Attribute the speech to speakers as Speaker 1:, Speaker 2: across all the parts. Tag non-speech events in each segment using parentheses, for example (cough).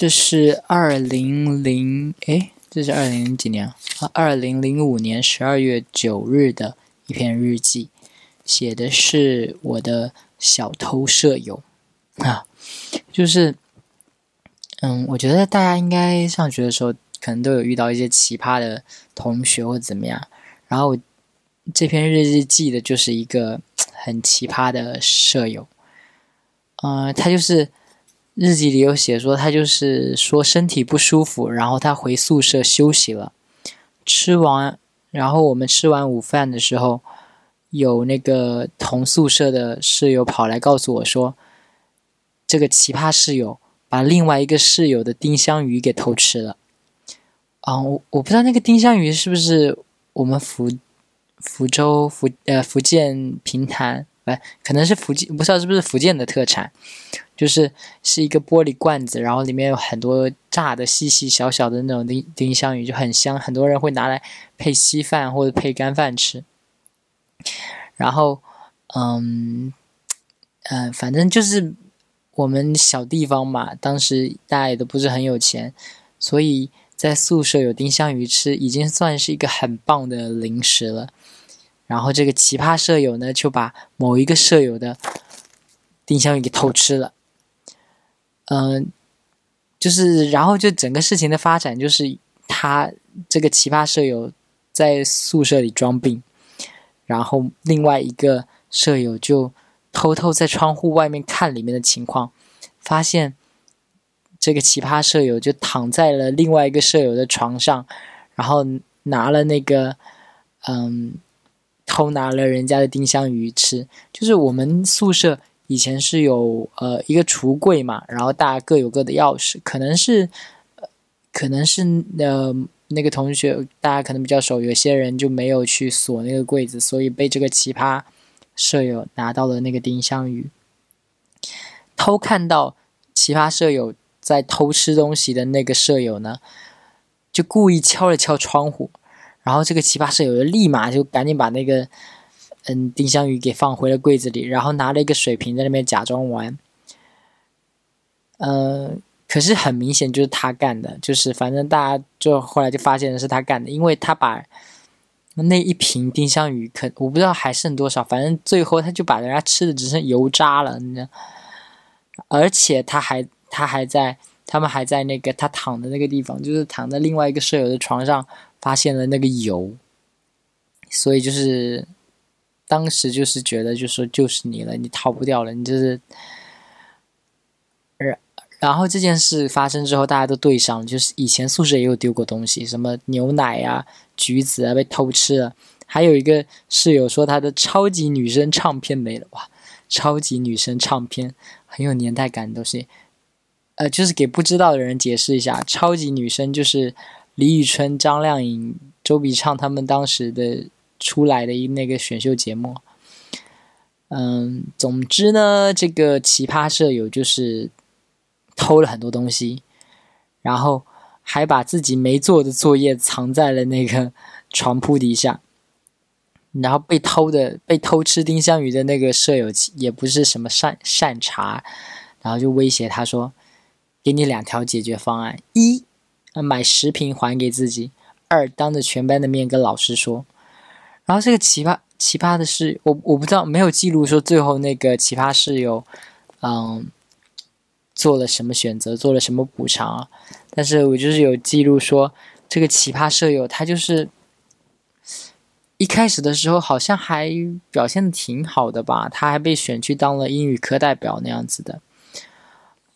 Speaker 1: 这是二零零诶，这是二零零几年啊？二零零五年十二月九日的一篇日记，写的是我的小偷舍友啊，就是嗯，我觉得大家应该上学的时候可能都有遇到一些奇葩的同学或怎么样，然后这篇日记记的就是一个很奇葩的舍友，嗯，他就是。日记里有写说，他就是说身体不舒服，然后他回宿舍休息了。吃完，然后我们吃完午饭的时候，有那个同宿舍的室友跑来告诉我说，这个奇葩室友把另外一个室友的丁香鱼给偷吃了。啊，我我不知道那个丁香鱼是不是我们福福州福呃福建平潭，哎，可能是福建，不知道是不是福建的特产。就是是一个玻璃罐子，然后里面有很多炸的细细小小的那种丁丁香鱼，就很香，很多人会拿来配稀饭或者配干饭吃。然后，嗯，嗯，反正就是我们小地方嘛，当时大家也都不是很有钱，所以在宿舍有丁香鱼吃，已经算是一个很棒的零食了。然后这个奇葩舍友呢，就把某一个舍友的丁香鱼给偷吃了。嗯，就是，然后就整个事情的发展，就是他这个奇葩舍友在宿舍里装病，然后另外一个舍友就偷偷在窗户外面看里面的情况，发现这个奇葩舍友就躺在了另外一个舍友的床上，然后拿了那个，嗯，偷拿了人家的丁香鱼吃，就是我们宿舍。以前是有呃一个橱柜嘛，然后大家各有各的钥匙，可能是，可能是呃那个同学大家可能比较熟，有些人就没有去锁那个柜子，所以被这个奇葩舍友拿到了那个丁香鱼。偷看到奇葩舍友在偷吃东西的那个舍友呢，就故意敲了敲窗户，然后这个奇葩舍友就立马就赶紧把那个。嗯，丁香鱼给放回了柜子里，然后拿了一个水瓶在那边假装玩。呃，可是很明显就是他干的，就是反正大家就后来就发现的是他干的，因为他把那一瓶丁香鱼，可我不知道还剩多少，反正最后他就把人家吃的只剩油渣了，你知道？而且他还他还在他们还在那个他躺的那个地方，就是躺在另外一个舍友的床上，发现了那个油，所以就是。当时就是觉得，就说就是你了，你逃不掉了，你就是。然然后这件事发生之后，大家都对上了，就是以前宿舍也有丢过东西，什么牛奶呀、橘子啊被偷吃了，还有一个室友说他的超级女生唱片没了，哇，超级女生唱片很有年代感的东西，呃，就是给不知道的人解释一下，超级女生就是李宇春、张靓颖、周笔畅他们当时的。出来的一那个选秀节目，嗯，总之呢，这个奇葩舍友就是偷了很多东西，然后还把自己没做的作业藏在了那个床铺底下，然后被偷的被偷吃丁香鱼的那个舍友也不是什么善善茬，然后就威胁他说：“给你两条解决方案，一买十瓶还给自己，二当着全班的面跟老师说。”然后这个奇葩奇葩的是，我我不知道没有记录说最后那个奇葩室友，嗯，做了什么选择，做了什么补偿？但是我就是有记录说，这个奇葩舍友他就是一开始的时候好像还表现的挺好的吧，他还被选去当了英语课代表那样子的。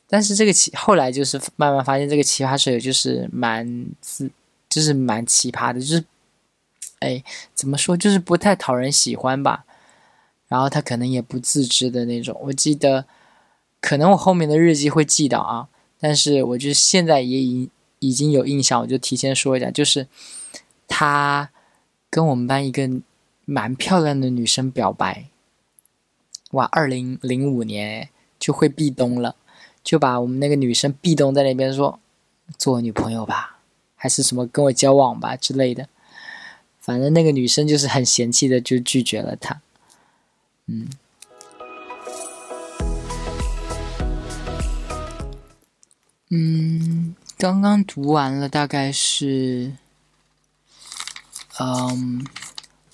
Speaker 1: 但是这个奇后来就是慢慢发现，这个奇葩舍友就是蛮自，就是蛮奇葩的，就是。哎，怎么说？就是不太讨人喜欢吧。然后他可能也不自知的那种。我记得，可能我后面的日记会记到啊。但是我就现在也已已经有印象，我就提前说一下，就是他跟我们班一个蛮漂亮的女生表白。哇，二零零五年就会壁咚了，就把我们那个女生壁咚在那边说，做我女朋友吧，还是什么跟我交往吧之类的。反正那个女生就是很嫌弃的，就拒绝了他。嗯，嗯，刚刚读完了，大概是，嗯，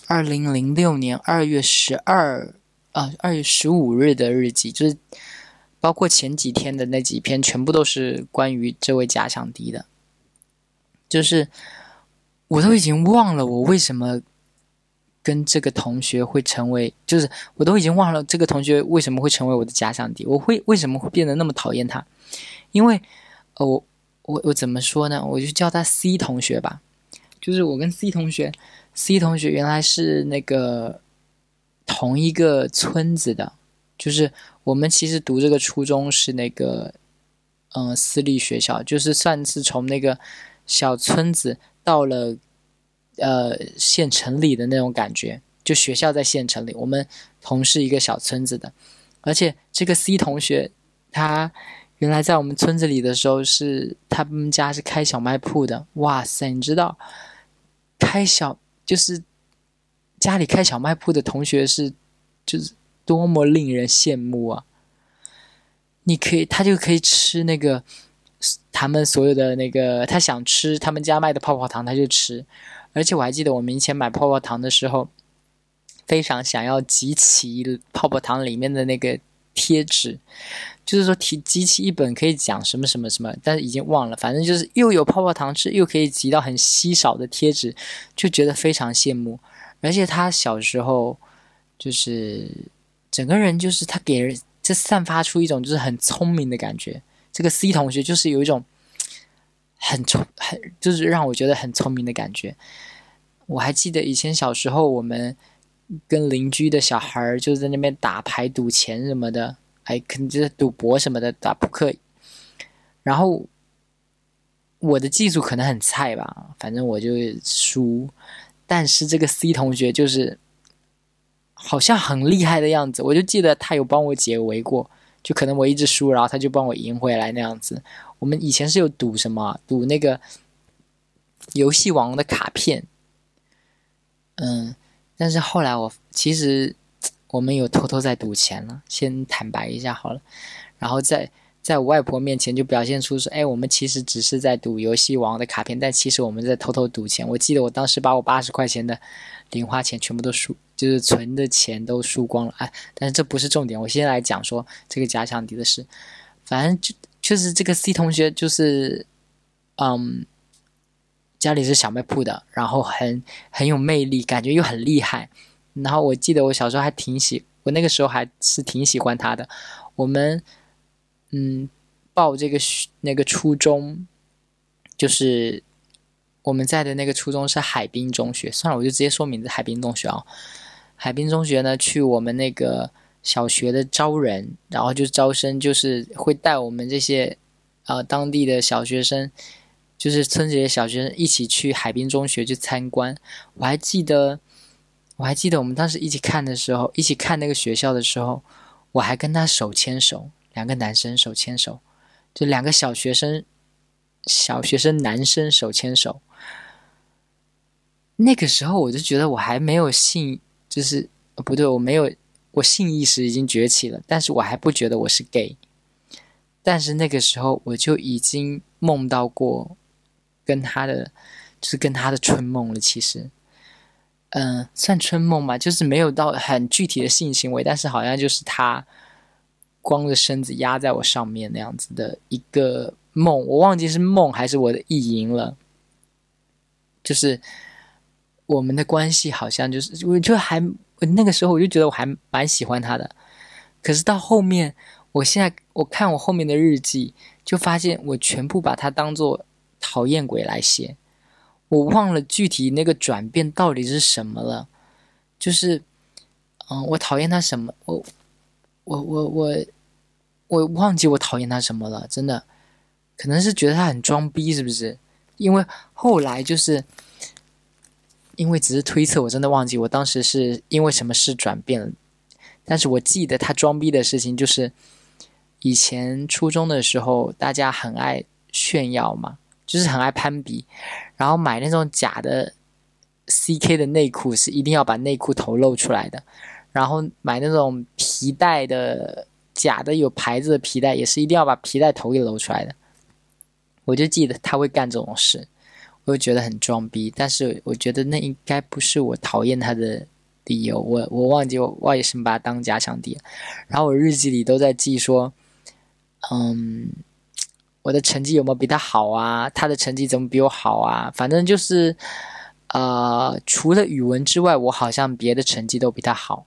Speaker 1: 二零零六年二月十二啊，二月十五日的日记，就是包括前几天的那几篇，全部都是关于这位假想敌的。就是我都已经忘了我为什么跟这个同学会成为，就是我都已经忘了这个同学为什么会成为我的假想敌，我会为什么会变得那么讨厌他？因为，呃，我我我怎么说呢？我就叫他 C 同学吧。就是我跟 C 同学，C 同学原来是那个同一个村子的，就是我们其实读这个初中是那个，嗯，私立学校，就是算是从那个小村子到了呃县城里的那种感觉，就学校在县城里，我们同是一个小村子的，而且这个 C 同学他。原来在我们村子里的时候，是他们家是开小卖铺的。哇塞，你知道，开小就是家里开小卖铺的同学是，就是多么令人羡慕啊！你可以，他就可以吃那个他们所有的那个，他想吃他们家卖的泡泡糖，他就吃。而且我还记得我们以前买泡泡糖的时候，非常想要集齐泡泡糖里面的那个贴纸。就是说，提集齐一本可以讲什么什么什么，但是已经忘了。反正就是又有泡泡糖吃，又可以集到很稀少的贴纸，就觉得非常羡慕。而且他小时候就是整个人就是他给人这散发出一种就是很聪明的感觉。这个 C 同学就是有一种很聪很就是让我觉得很聪明的感觉。我还记得以前小时候我们跟邻居的小孩儿就在那边打牌赌钱什么的。还肯定就是赌博什么的，打扑克。然后我的技术可能很菜吧，反正我就输。但是这个 C 同学就是好像很厉害的样子，我就记得他有帮我解围过，就可能我一直输，然后他就帮我赢回来那样子。我们以前是有赌什么，赌那个游戏王的卡片。嗯，但是后来我其实。我们有偷偷在赌钱了，先坦白一下好了，然后再在我外婆面前就表现出说，哎，我们其实只是在赌游戏王的卡片，但其实我们在偷偷赌钱。我记得我当时把我八十块钱的零花钱全部都输，就是存的钱都输光了。哎，但是这不是重点，我先来讲说这个假想敌的事。反正就就是这个 C 同学，就是嗯，家里是小卖铺的，然后很很有魅力，感觉又很厉害。然后我记得我小时候还挺喜，我那个时候还是挺喜欢他的。我们，嗯，报这个那个初中，就是我们在的那个初中是海滨中学。算了，我就直接说名字，海滨中学啊。海滨中学呢，去我们那个小学的招人，然后就招生，就是会带我们这些呃当地的小学生，就是村子里的小学生一起去海滨中学去参观。我还记得。我还记得我们当时一起看的时候，一起看那个学校的时候，我还跟他手牵手，两个男生手牵手，就两个小学生，小学生男生手牵手。那个时候我就觉得我还没有性，就是不对，我没有，我性意识已经崛起了，但是我还不觉得我是 gay。但是那个时候我就已经梦到过跟他的，就是跟他的春梦了，其实。嗯，算春梦嘛，就是没有到很具体的性行为，但是好像就是他光着身子压在我上面那样子的一个梦，我忘记是梦还是我的意淫了。就是我们的关系好像就是，我就还那个时候我就觉得我还蛮喜欢他的，可是到后面，我现在我看我后面的日记，就发现我全部把他当做讨厌鬼来写。我忘了具体那个转变到底是什么了，就是，嗯，我讨厌他什么？我，我，我，我，我忘记我讨厌他什么了，真的，可能是觉得他很装逼，是不是？因为后来就是，因为只是推测，我真的忘记我当时是因为什么事转变了，但是我记得他装逼的事情就是，以前初中的时候，大家很爱炫耀嘛。就是很爱攀比，然后买那种假的 CK 的内裤是一定要把内裤头露出来的，然后买那种皮带的假的有牌子的皮带也是一定要把皮带头给露出来的。我就记得他会干这种事，我就觉得很装逼。但是我觉得那应该不是我讨厌他的理由。我我忘记我为什么把他当假想敌。然后我日记里都在记说，嗯，我的成绩有没有比他好啊？他的成绩怎么比我好啊？反正就是，呃，除了语文之外，我好像别的成绩都比他好。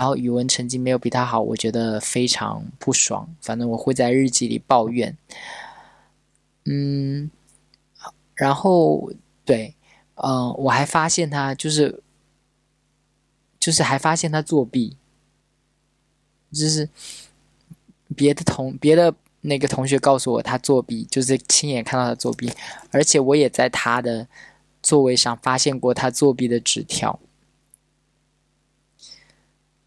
Speaker 1: 然后语文成绩没有比他好，我觉得非常不爽。反正我会在日记里抱怨。嗯，然后对，嗯，我还发现他就是，就是还发现他作弊，就是别的同别的那个同学告诉我他作弊，就是亲眼看到他作弊，而且我也在他的座位上发现过他作弊的纸条。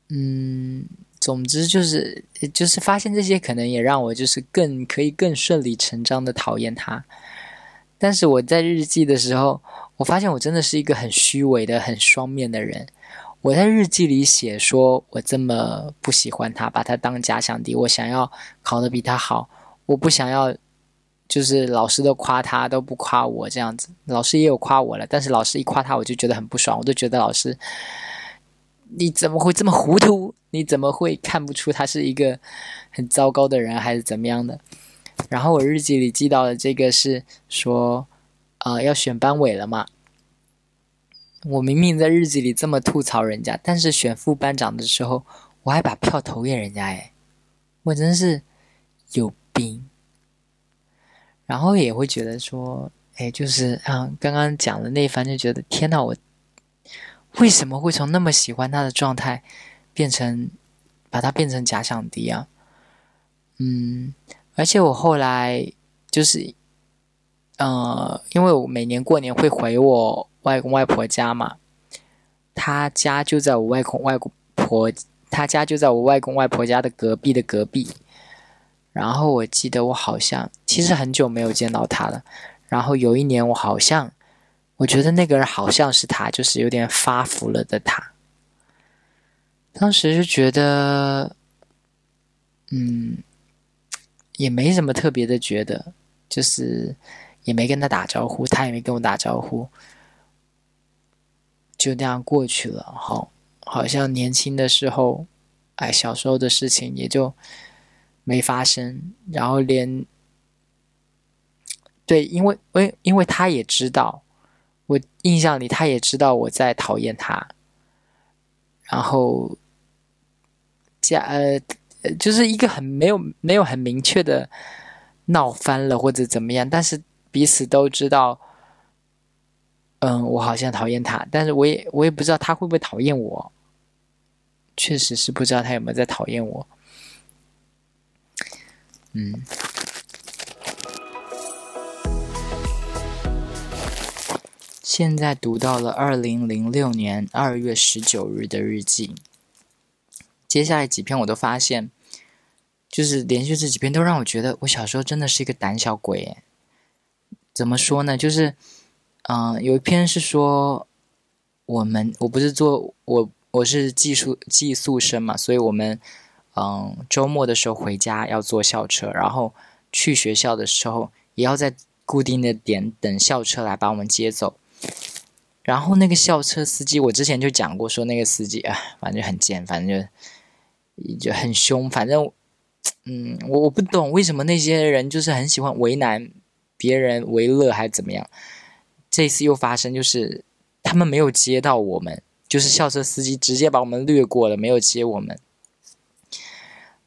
Speaker 1: 嗯。总之就是，就是发现这些可能也让我就是更可以更顺理成章的讨厌他。但是我在日记的时候，我发现我真的是一个很虚伪的、很双面的人。我在日记里写说我这么不喜欢他，把他当假想敌，我想要考得比他好，我不想要就是老师都夸他都不夸我这样子。老师也有夸我了，但是老师一夸他，我就觉得很不爽，我都觉得老师。你怎么会这么糊涂？你怎么会看不出他是一个很糟糕的人，还是怎么样的？然后我日记里记到的这个是说，呃，要选班委了嘛。我明明在日记里这么吐槽人家，但是选副班长的时候，我还把票投给人家，哎，我真是有病。然后也会觉得说，哎，就是啊，刚刚讲的那一番，就觉得天呐，我。为什么会从那么喜欢他的状态，变成把他变成假想敌啊？嗯，而且我后来就是，呃，因为我每年过年会回我外公外婆家嘛，他家就在我外公外婆，他家就在我外公外婆家的隔壁的隔壁。然后我记得我好像其实很久没有见到他了，然后有一年我好像。我觉得那个人好像是他，就是有点发福了的他。当时就觉得，嗯，也没什么特别的觉得，就是也没跟他打招呼，他也没跟我打招呼，就那样过去了。好，好像年轻的时候，哎，小时候的事情也就没发生。然后连，对，因为，因因为他也知道。我印象里，他也知道我在讨厌他，然后加呃，就是一个很没有没有很明确的闹翻了或者怎么样，但是彼此都知道，嗯，我好像讨厌他，但是我也我也不知道他会不会讨厌我，确实是不知道他有没有在讨厌我，嗯。现在读到了二零零六年二月十九日的日记，接下来几篇我都发现，就是连续这几篇都让我觉得我小时候真的是一个胆小鬼。怎么说呢？就是，嗯，有一篇是说，我们我不是做我我是寄宿寄宿生嘛，所以我们嗯周末的时候回家要坐校车，然后去学校的时候也要在固定的点等校车来把我们接走。然后那个校车司机，我之前就讲过，说那个司机啊，反正很贱，反正就就很凶。反正，嗯，我我不懂为什么那些人就是很喜欢为难别人为乐，还是怎么样？这次又发生，就是他们没有接到我们，就是校车司机直接把我们略过了，没有接我们。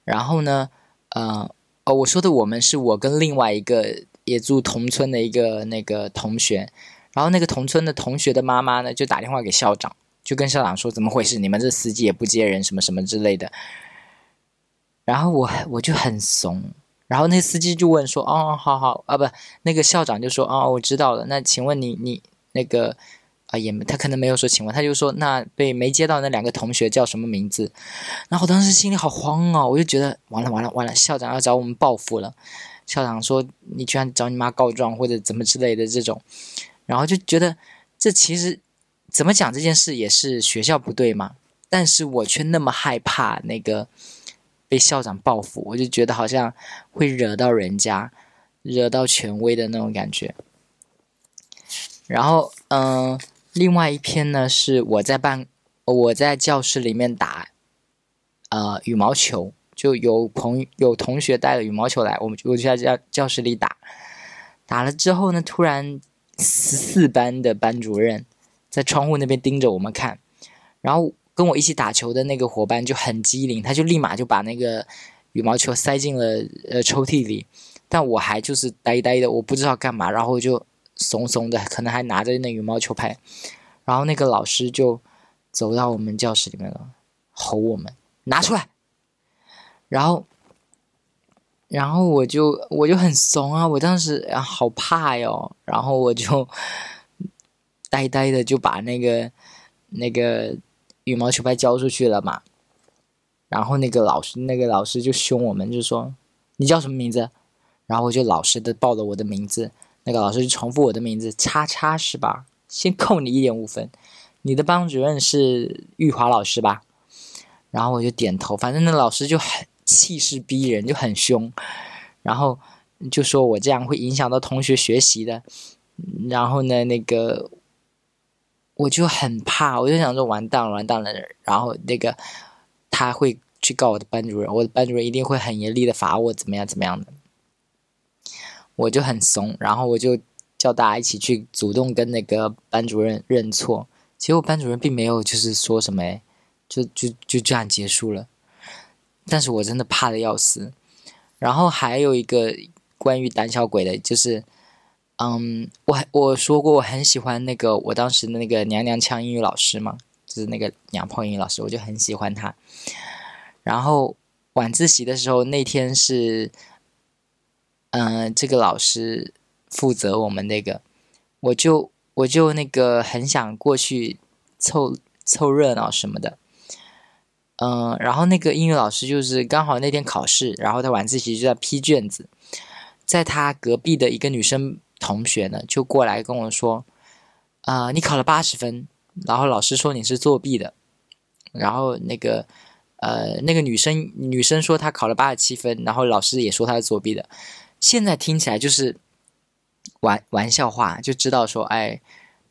Speaker 1: 然后呢，呃，哦，我说的我们是我跟另外一个也住同村的一个那个同学。然后那个同村的同学的妈妈呢，就打电话给校长，就跟校长说：“怎么回事？你们这司机也不接人，什么什么之类的。”然后我我就很怂，然后那司机就问说：“哦，好好啊，不，那个校长就说：哦，我知道了。那请问你你那个啊，也他可能没有说请问，他就说那被没接到那两个同学叫什么名字？然后我当时心里好慌哦，我就觉得完了完了完了，校长要找我们报复了。校长说你居然找你妈告状或者怎么之类的这种。”然后就觉得，这其实怎么讲这件事也是学校不对嘛，但是我却那么害怕那个被校长报复，我就觉得好像会惹到人家，惹到权威的那种感觉。然后，嗯，另外一篇呢是我在办，我在教室里面打，呃，羽毛球，就有朋有同学带了羽毛球来，我们我就在教教室里打，打了之后呢，突然十四班的班主任在窗户那边盯着我们看，然后跟我一起打球的那个伙伴就很机灵，他就立马就把那个羽毛球塞进了呃抽屉里，但我还就是呆呆的，我不知道干嘛，然后就。怂怂的，可能还拿着那羽毛球拍，然后那个老师就走到我们教室里面了，吼我们拿出来，然后，然后我就我就很怂啊，我当时好怕哟，然后我就呆呆的就把那个那个羽毛球拍交出去了嘛，然后那个老师那个老师就凶我们，就说你叫什么名字？然后我就老实的报了我的名字。那个老师就重复我的名字，叉叉是吧？先扣你一点五分。你的班主任是玉华老师吧？然后我就点头，反正那老师就很气势逼人，就很凶，然后就说我这样会影响到同学学习的。然后呢，那个我就很怕，我就想说完蛋了，完蛋了。然后那个他会去告我的班主任，我的班主任一定会很严厉的罚我，怎么样，怎么样的。我就很怂，然后我就叫大家一起去主动跟那个班主任认错，结果班主任并没有就是说什么，就就就这样结束了。但是我真的怕的要死。然后还有一个关于胆小鬼的，就是，嗯，我我说过我很喜欢那个我当时的那个娘娘腔英语老师嘛，就是那个娘炮英语老师，我就很喜欢他。然后晚自习的时候那天是。嗯，这个老师负责我们那个，我就我就那个很想过去凑凑热闹什么的。嗯，然后那个英语老师就是刚好那天考试，然后他晚自习就在批卷子，在他隔壁的一个女生同学呢就过来跟我说：“啊，你考了八十分，然后老师说你是作弊的。”然后那个呃那个女生女生说她考了八十七分，然后老师也说她是作弊的。现在听起来就是玩玩笑话，就知道说，哎，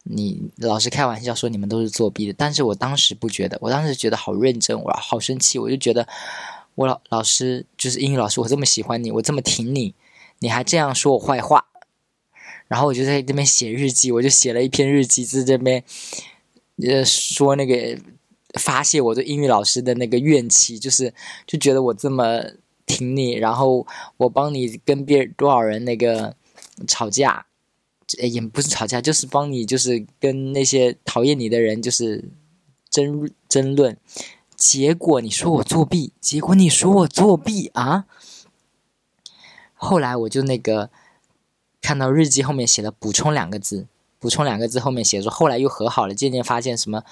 Speaker 1: 你老师开玩笑说你们都是作弊的。但是我当时不觉得，我当时觉得好认真，我好生气，我就觉得我老老师就是英语老师，我这么喜欢你，我这么挺你，你还这样说我坏话。然后我就在这边写日记，我就写了一篇日记，在这边呃说那个发泄我对英语老师的那个怨气，就是就觉得我这么。挺你，然后我帮你跟别多少人那个吵架，也不是吵架，就是帮你就是跟那些讨厌你的人就是争争论，结果你说我作弊，结果你说我作弊啊！后来我就那个看到日记后面写了补充两个字，补充两个字后面写说后来又和好了，渐渐发现什么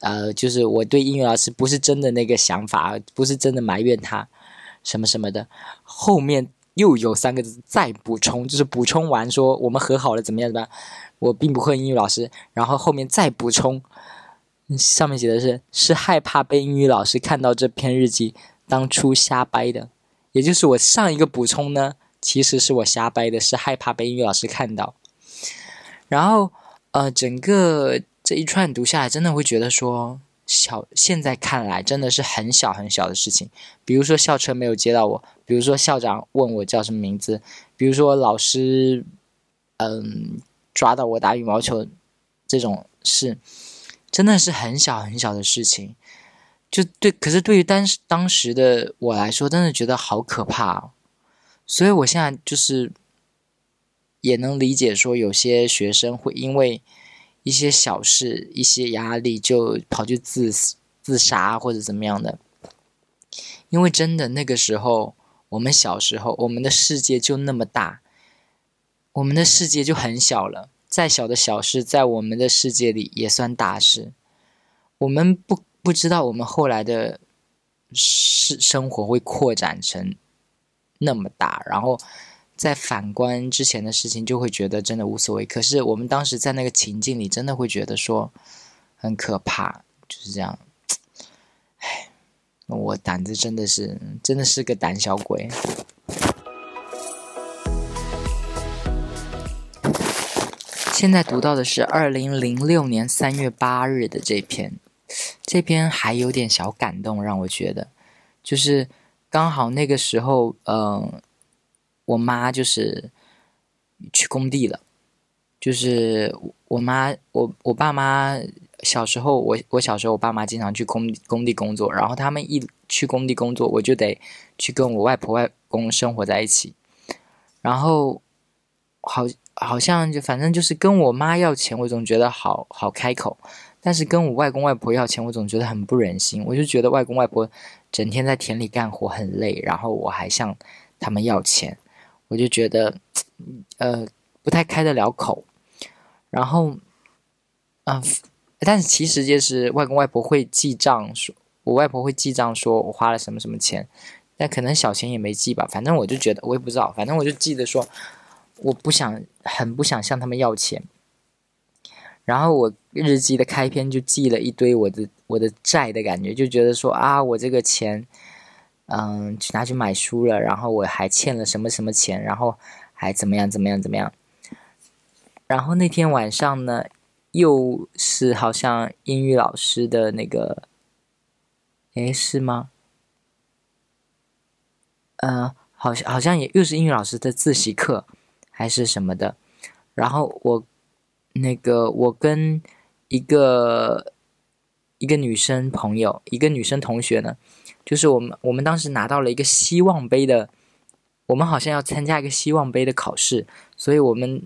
Speaker 1: 呃，就是我对英语老师不是真的那个想法，不是真的埋怨他。什么什么的，后面又有三个字再补充，就是补充完说我们和好了怎么样怎么样？我并不恨英语老师，然后后面再补充，上面写的是是害怕被英语老师看到这篇日记，当初瞎掰的，也就是我上一个补充呢，其实是我瞎掰的，是害怕被英语老师看到。然后呃，整个这一串读下来，真的会觉得说。小现在看来真的是很小很小的事情，比如说校车没有接到我，比如说校长问我叫什么名字，比如说老师，嗯，抓到我打羽毛球，这种事，真的是很小很小的事情，就对。可是对于当时当时的我来说，真的觉得好可怕。所以我现在就是也能理解说，有些学生会因为。一些小事，一些压力，就跑去自自杀或者怎么样的。因为真的那个时候，我们小时候，我们的世界就那么大，我们的世界就很小了。再小的小事，在我们的世界里也算大事。我们不不知道，我们后来的生生活会扩展成那么大，然后。在反观之前的事情，就会觉得真的无所谓。可是我们当时在那个情境里，真的会觉得说很可怕，就是这样。唉，我胆子真的是，真的是个胆小鬼。现在读到的是二零零六年三月八日的这篇，这篇还有点小感动，让我觉得，就是刚好那个时候，嗯，我妈就是去工地了，就是我妈，我我爸妈小时候，我我小时候，我爸妈经常去工工地工作，然后他们一去工地工作，我就得去跟我外婆外公生活在一起，然后好。好像就反正就是跟我妈要钱，我总觉得好好开口；但是跟我外公外婆要钱，我总觉得很不忍心。我就觉得外公外婆整天在田里干活很累，然后我还向他们要钱，我就觉得呃不太开得了口。然后，嗯，但是其实就是外公外婆会记账，说我外婆会记账，说我花了什么什么钱，但可能小钱也没记吧。反正我就觉得我也不知道，反正我就记得说。我不想，很不想向他们要钱。然后我日记的开篇就记了一堆我的我的债的感觉，就觉得说啊，我这个钱，嗯，去拿去买书了，然后我还欠了什么什么钱，然后还怎么样怎么样怎么样。然后那天晚上呢，又是好像英语老师的那个，诶，是吗？嗯，好像好像也又是英语老师的自习课。还是什么的，然后我那个我跟一个一个女生朋友，一个女生同学呢，就是我们我们当时拿到了一个希望杯的，我们好像要参加一个希望杯的考试，所以我们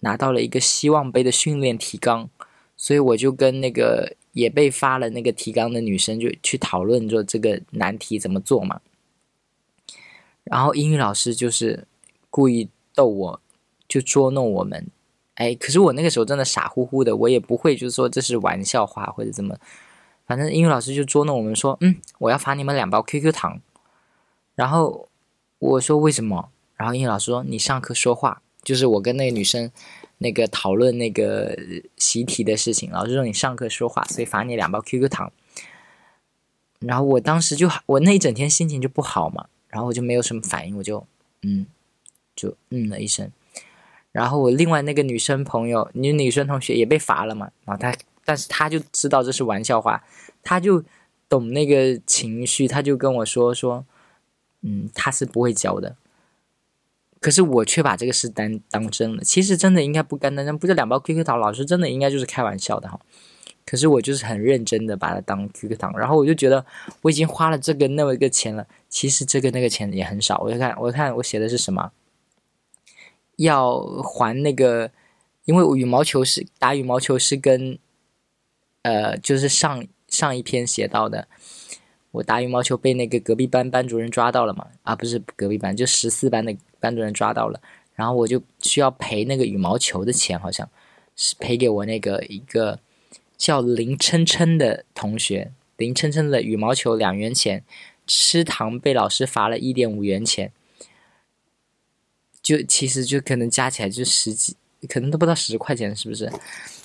Speaker 1: 拿到了一个希望杯的训练提纲，所以我就跟那个也被发了那个提纲的女生就去讨论说这个难题怎么做嘛，然后英语老师就是故意逗我。就捉弄我们，哎，可是我那个时候真的傻乎乎的，我也不会就是说这是玩笑话或者怎么，反正英语老师就捉弄我们说，嗯，我要罚你们两包 QQ 糖，然后我说为什么？然后英语老师说你上课说话，就是我跟那个女生那个讨论那个习题的事情，老师说你上课说话，所以罚你两包 QQ 糖。然后我当时就我那一整天心情就不好嘛，然后我就没有什么反应，我就嗯，就嗯了一声。然后我另外那个女生朋友，女女生同学也被罚了嘛。然后她，但是他就知道这是玩笑话，他就懂那个情绪，他就跟我说说，嗯，他是不会教的。可是我却把这个事当当真了。其实真的应该不干当真，不是两包 QQ 糖，老师真的应该就是开玩笑的哈。可是我就是很认真的把它当 QQ 糖，然后我就觉得我已经花了这个那么一个钱了，其实这个那个钱也很少。我就看，我看我写的是什么。要还那个，因为羽毛球是打羽毛球是跟，呃，就是上上一篇写到的，我打羽毛球被那个隔壁班班主任抓到了嘛，啊，不是隔壁班，就十四班的班主任抓到了，然后我就需要赔那个羽毛球的钱，好像是赔给我那个一个叫林琛琛的同学，林琛琛的羽毛球两元钱，吃糖被老师罚了一点五元钱。就其实就可能加起来就十几，可能都不到十块钱，是不是？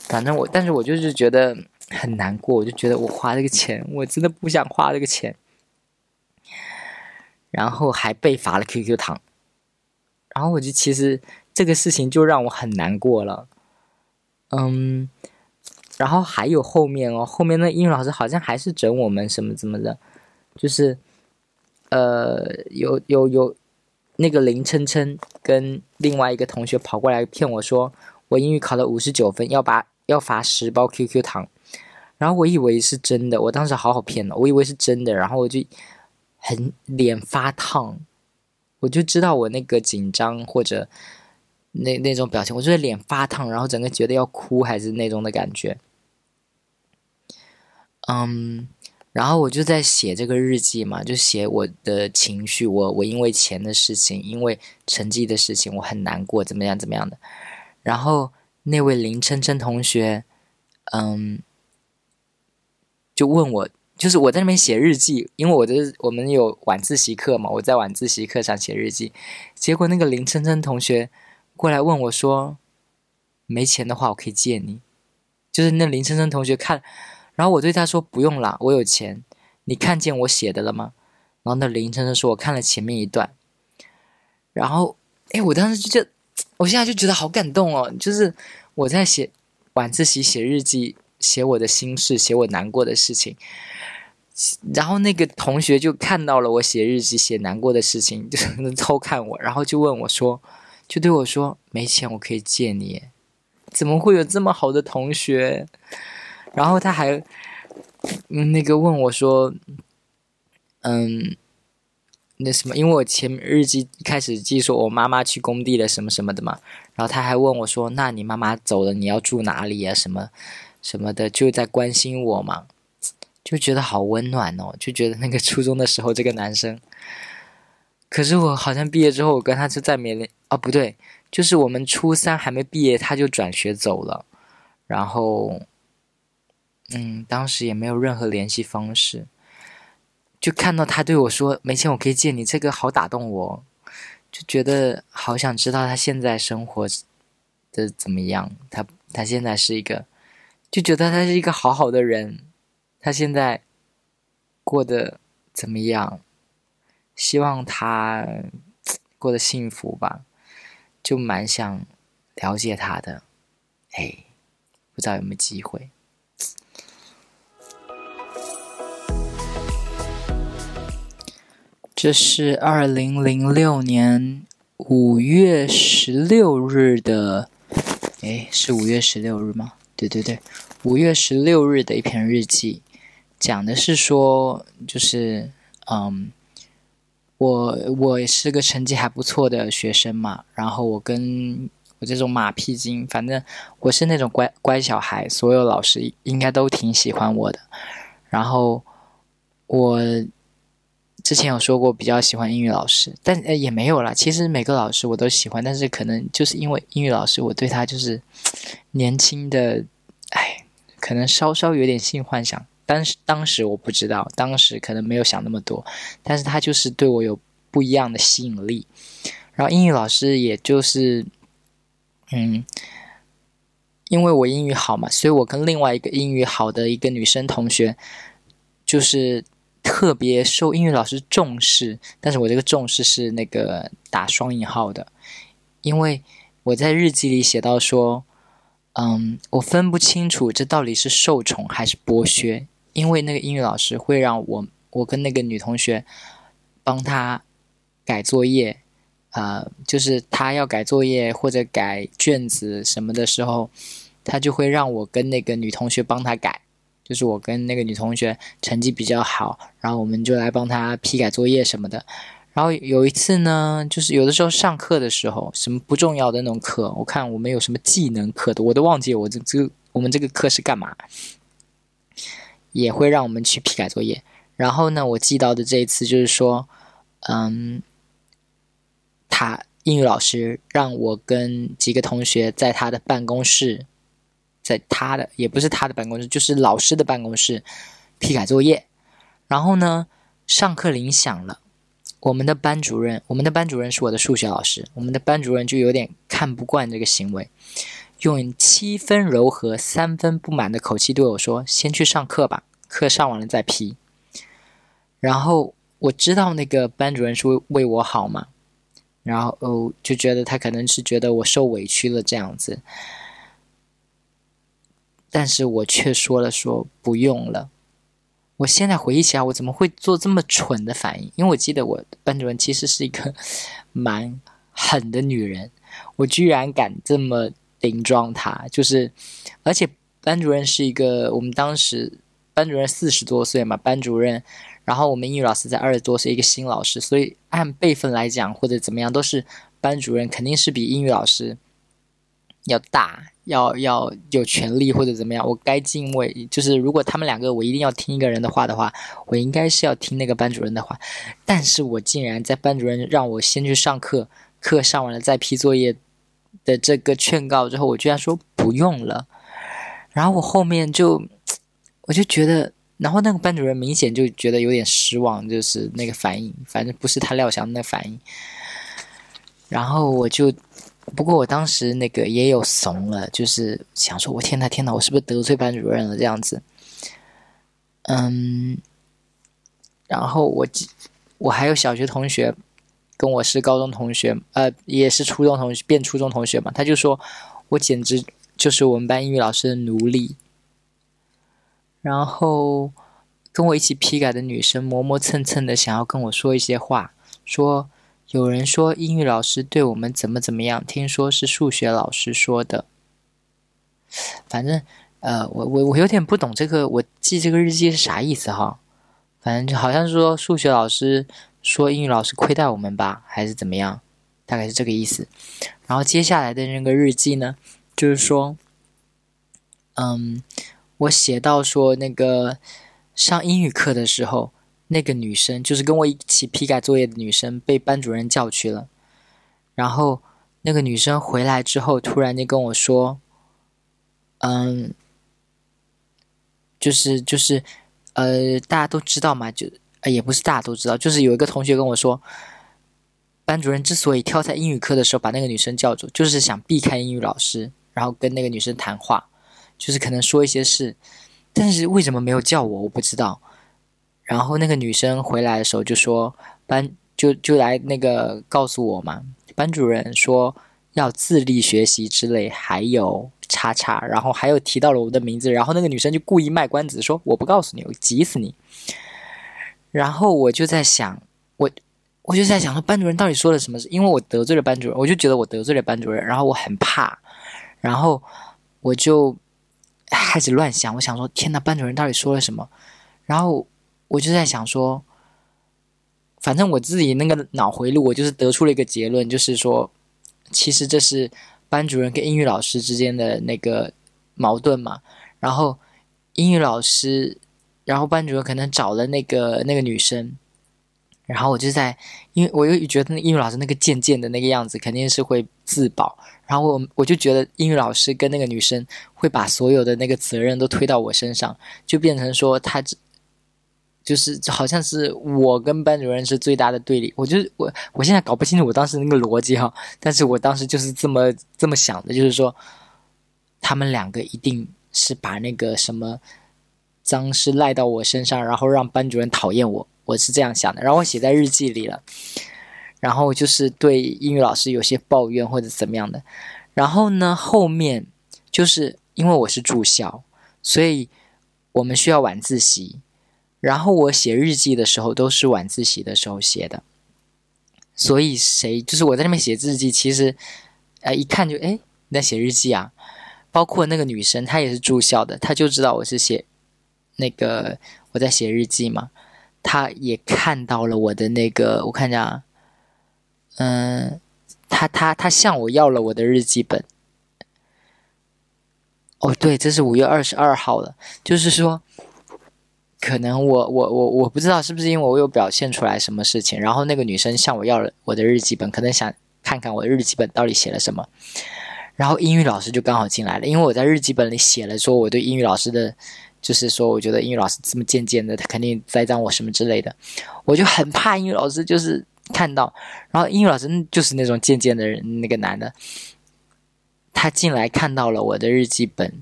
Speaker 1: 反正我，但是我就是觉得很难过，我就觉得我花这个钱，我真的不想花这个钱，然后还被罚了 QQ 糖，然后我就其实这个事情就让我很难过了，嗯，然后还有后面哦，后面那英语老师好像还是整我们什么怎么的，就是，呃，有有有。那个林琛琛跟另外一个同学跑过来骗我说，我英语考了五十九分，要把要罚十包 QQ 糖，然后我以为是真的，我当时好好骗了，我以为是真的，然后我就很脸发烫，我就知道我那个紧张或者那那种表情，我就是脸发烫，然后整个觉得要哭还是那种的感觉，嗯。然后我就在写这个日记嘛，就写我的情绪，我我因为钱的事情，因为成绩的事情，我很难过，怎么样怎么样的。然后那位林琛琛同学，嗯，就问我，就是我在那边写日记，因为我的我们有晚自习课嘛，我在晚自习课上写日记，结果那个林琛琛同学过来问我说，没钱的话我可以借你，就是那林琛琛同学看。然后我对他说：“不用啦，我有钱。你看见我写的了吗？”然后那林琛琛说：“我看了前面一段。”然后，哎，我当时就觉得，我现在就觉得好感动哦。就是我在写晚自习写日记，写我的心事，写我难过的事情。然后那个同学就看到了我写日记写难过的事情，(laughs) 就偷看我，然后就问我说，就对我说：“没钱，我可以借你。”怎么会有这么好的同学？然后他还那个问我说：“嗯，那什么？因为我前日记开始记说我妈妈去工地了什么什么的嘛。然后他还问我说：‘那你妈妈走了，你要住哪里啊？什么什么的？’就在关心我嘛。”就觉得好温暖哦，就觉得那个初中的时候这个男生，可是我好像毕业之后，我跟他就再没联啊，不对，就是我们初三还没毕业，他就转学走了，然后，嗯，当时也没有任何联系方式，就看到他对我说没钱我可以借你，这个好打动我，就觉得好想知道他现在生活的怎么样，他他现在是一个，就觉得他是一个好好的人。他现在过得怎么样？希望他过得幸福吧，就蛮想了解他的。哎，不知道有没有机会。这是二零零六年五月十六日的，哎，是五月十六日吗？对对对，五月十六日的一篇日记。讲的是说，就是，嗯，我我是个成绩还不错的学生嘛，然后我跟我这种马屁精，反正我是那种乖乖小孩，所有老师应该都挺喜欢我的。然后我之前有说过比较喜欢英语老师，但呃也没有啦。其实每个老师我都喜欢，但是可能就是因为英语老师，我对他就是 (tsk) 年轻的，哎，可能稍稍有点性幻想。当时当时我不知道，当时可能没有想那么多，但是他就是对我有不一样的吸引力。然后英语老师也就是，嗯，因为我英语好嘛，所以我跟另外一个英语好的一个女生同学，就是特别受英语老师重视。但是我这个重视是那个打双引号的，因为我在日记里写到说，嗯，我分不清楚这到底是受宠还是剥削。因为那个英语老师会让我我跟那个女同学帮他改作业，呃，就是他要改作业或者改卷子什么的时候，他就会让我跟那个女同学帮他改。就是我跟那个女同学成绩比较好，然后我们就来帮她批改作业什么的。然后有一次呢，就是有的时候上课的时候，什么不重要的那种课，我看我们有什么技能课的，我都忘记我这这我们这个课是干嘛。也会让我们去批改作业。然后呢，我记到的这一次就是说，嗯，他英语老师让我跟几个同学在他的办公室，在他的也不是他的办公室，就是老师的办公室批改作业。然后呢，上课铃响了，我们的班主任，我们的班主任是我的数学老师，我们的班主任就有点看不惯这个行为。用七分柔和、三分不满的口气对我说：“先去上课吧，课上完了再批。”然后我知道那个班主任是为为我好嘛，然后哦就觉得他可能是觉得我受委屈了这样子，但是我却说了说不用了。我现在回忆起来，我怎么会做这么蠢的反应？因为我记得我班主任其实是一个 (laughs) 蛮狠的女人，我居然敢这么。顶撞她，就是，而且班主任是一个，我们当时班主任四十多岁嘛，班主任，然后我们英语老师在二十多岁，一个新老师，所以按辈分来讲或者怎么样，都是班主任肯定是比英语老师要大，要要有权利或者怎么样。我该敬畏，就是如果他们两个我一定要听一个人的话的话，我应该是要听那个班主任的话。但是我竟然在班主任让我先去上课，课上完了再批作业。的这个劝告之后，我居然说不用了，然后我后面就 (tsk) 我就觉得，然后那个班主任明显就觉得有点失望，就是那个反应，反正不是他料想的那反应。然后我就，不过我当时那个也有怂了，就是想说，我天呐天呐，我是不是得罪班主任了这样子？嗯，然后我我还有小学同学。跟我是高中同学，呃，也是初中同学变初中同学嘛，他就说，我简直就是我们班英语老师的奴隶。然后跟我一起批改的女生磨磨蹭蹭的想要跟我说一些话，说有人说英语老师对我们怎么怎么样，听说是数学老师说的。反正呃，我我我有点不懂这个，我记这个日记是啥意思哈？反正就好像是说数学老师说英语老师亏待我们吧，还是怎么样？大概是这个意思。然后接下来的那个日记呢，就是说，嗯。我写到说，那个上英语课的时候，那个女生就是跟我一起批改作业的女生，被班主任叫去了。然后那个女生回来之后，突然间跟我说：“嗯，就是就是，呃，大家都知道嘛，就也不是大家都知道，就是有一个同学跟我说，班主任之所以挑在英语课的时候把那个女生叫住，就是想避开英语老师，然后跟那个女生谈话。”就是可能说一些事，但是为什么没有叫我，我不知道。然后那个女生回来的时候就说班就就来那个告诉我嘛，班主任说要自立学习之类，还有叉叉，然后还有提到了我的名字，然后那个女生就故意卖关子说我不告诉你，我急死你。然后我就在想，我我就在想说班主任到底说了什么？因为我得罪了班主任，我就觉得我得罪了班主任，然后我很怕，然后我就。开始乱想，我想说，天呐，班主任到底说了什么？然后我就在想说，反正我自己那个脑回路，我就是得出了一个结论，就是说，其实这是班主任跟英语老师之间的那个矛盾嘛。然后英语老师，然后班主任可能找了那个那个女生。然后我就在，因为我又觉得英语老师那个贱贱的那个样子，肯定是会自保。然后我我就觉得英语老师跟那个女生会把所有的那个责任都推到我身上，就变成说他，就是好像是我跟班主任是最大的对立。我就我我现在搞不清楚我当时那个逻辑哈，但是我当时就是这么这么想的，就是说他们两个一定是把那个什么脏事赖到我身上，然后让班主任讨厌我。我是这样想的，然后我写在日记里了，然后就是对英语老师有些抱怨或者怎么样的，然后呢，后面就是因为我是住校，所以我们需要晚自习，然后我写日记的时候都是晚自习的时候写的，所以谁就是我在那边写日记，其实，呃，一看就哎你在写日记啊，包括那个女生她也是住校的，她就知道我是写那个我在写日记嘛。他也看到了我的那个，我看一下，嗯，他他他向我要了我的日记本。哦，对，这是五月二十二号了，就是说，可能我我我我不知道是不是因为我有表现出来什么事情，然后那个女生向我要了我的日记本，可能想看看我的日记本到底写了什么。然后英语老师就刚好进来了，因为我在日记本里写了说我对英语老师的。就是说，我觉得英语老师这么贱贱的，他肯定栽赃我什么之类的，我就很怕英语老师就是看到，然后英语老师就是那种贱贱的人，那个男的，他进来看到了我的日记本，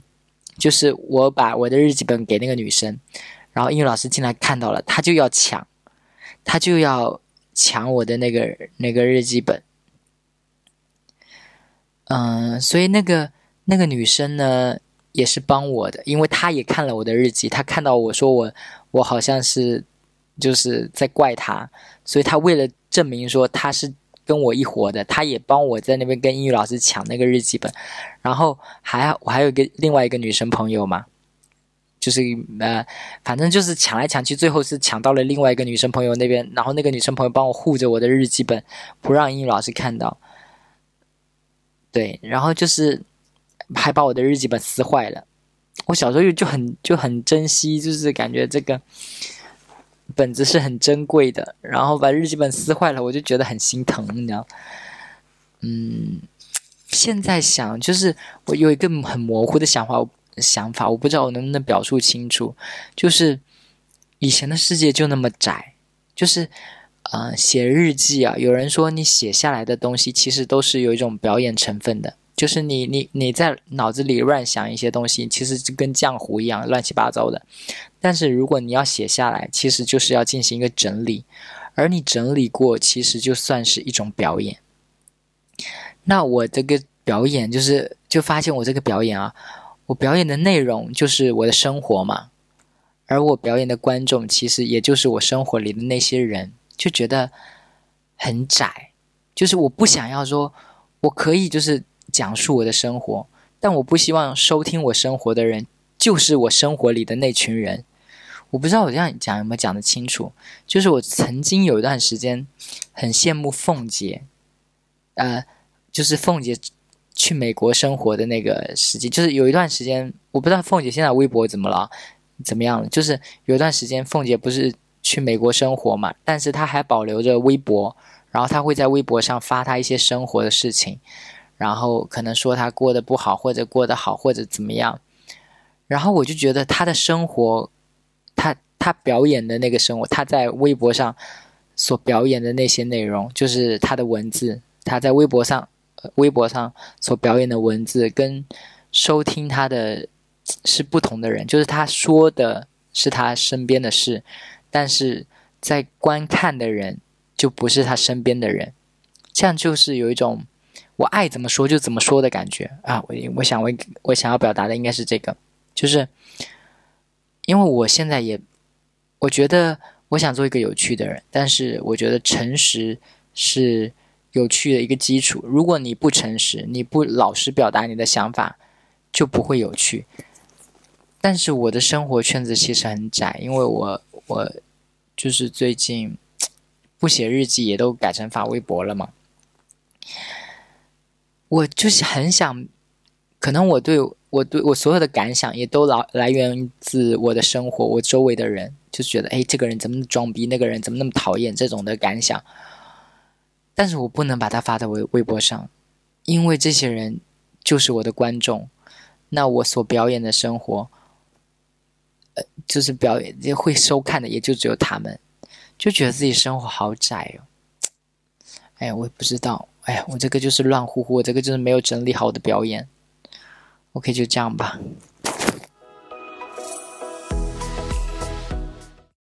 Speaker 1: 就是我把我的日记本给那个女生，然后英语老师进来看到了，他就要抢，他就要抢我的那个那个日记本，嗯，所以那个那个女生呢？也是帮我的，因为她也看了我的日记，她看到我说我我好像是就是在怪他，所以他为了证明说他是跟我一伙的，他也帮我在那边跟英语老师抢那个日记本，然后还我还有一个另外一个女生朋友嘛，就是呃反正就是抢来抢去，最后是抢到了另外一个女生朋友那边，然后那个女生朋友帮我护着我的日记本，不让英语老师看到，对，然后就是。还把我的日记本撕坏了。我小时候就很就很珍惜，就是感觉这个本子是很珍贵的。然后把日记本撕坏了，我就觉得很心疼，你知道？嗯，现在想，就是我有一个很模糊的想法，想法我不知道我能不能表述清楚。就是以前的世界就那么窄，就是呃，写日记啊，有人说你写下来的东西其实都是有一种表演成分的。就是你你你在脑子里乱想一些东西，其实就跟浆糊一样乱七八糟的。但是如果你要写下来，其实就是要进行一个整理，而你整理过，其实就算是一种表演。那我这个表演就是就发现我这个表演啊，我表演的内容就是我的生活嘛，而我表演的观众其实也就是我生活里的那些人，就觉得很窄。就是我不想要说，我可以就是讲述我的生活，但我不希望收听我生活的人就是我生活里的那群人。我不知道我这样讲有没有讲得清楚。就是我曾经有一段时间很羡慕凤姐，呃，就是凤姐去美国生活的那个时期，就是有一段时间，我不知道凤姐现在微博怎么了，怎么样了？就是有一段时间，凤姐不是去美国生活嘛，但是她还保留着微博。然后她会在微博上发她一些生活的事情，然后可能说他过得不好，或者过得好，或者怎么样。然后我就觉得他的生活，他他表演的那个生活，他在微博上所表演的那些内容，就是他的文字，他在微博上微博上所表演的文字，跟收听他的是不同的人，就是他说的是他身边的事，但是在观看的人。就不是他身边的人，这样就是有一种我爱怎么说就怎么说的感觉啊！我我想我我想要表达的应该是这个，就是因为我现在也我觉得我想做一个有趣的人，但是我觉得诚实是有趣的一个基础。如果你不诚实，你不老实表达你的想法，就不会有趣。但是我的生活圈子其实很窄，因为我我就是最近。不写日记也都改成发微博了嘛？我就是很想，可能我对我对我所有的感想也都来来源自我的生活，我周围的人就觉得，哎，这个人怎么装逼，那个人怎么那么讨厌，这种的感想。但是我不能把它发在微微博上，因为这些人就是我的观众，那我所表演的生活，呃，就是表演会收看的也就只有他们。就觉得自己生活好窄哦，哎呀，我也不知道，哎呀，我这个就是乱乎乎，我这个就是没有整理好的表演。OK，就这样吧。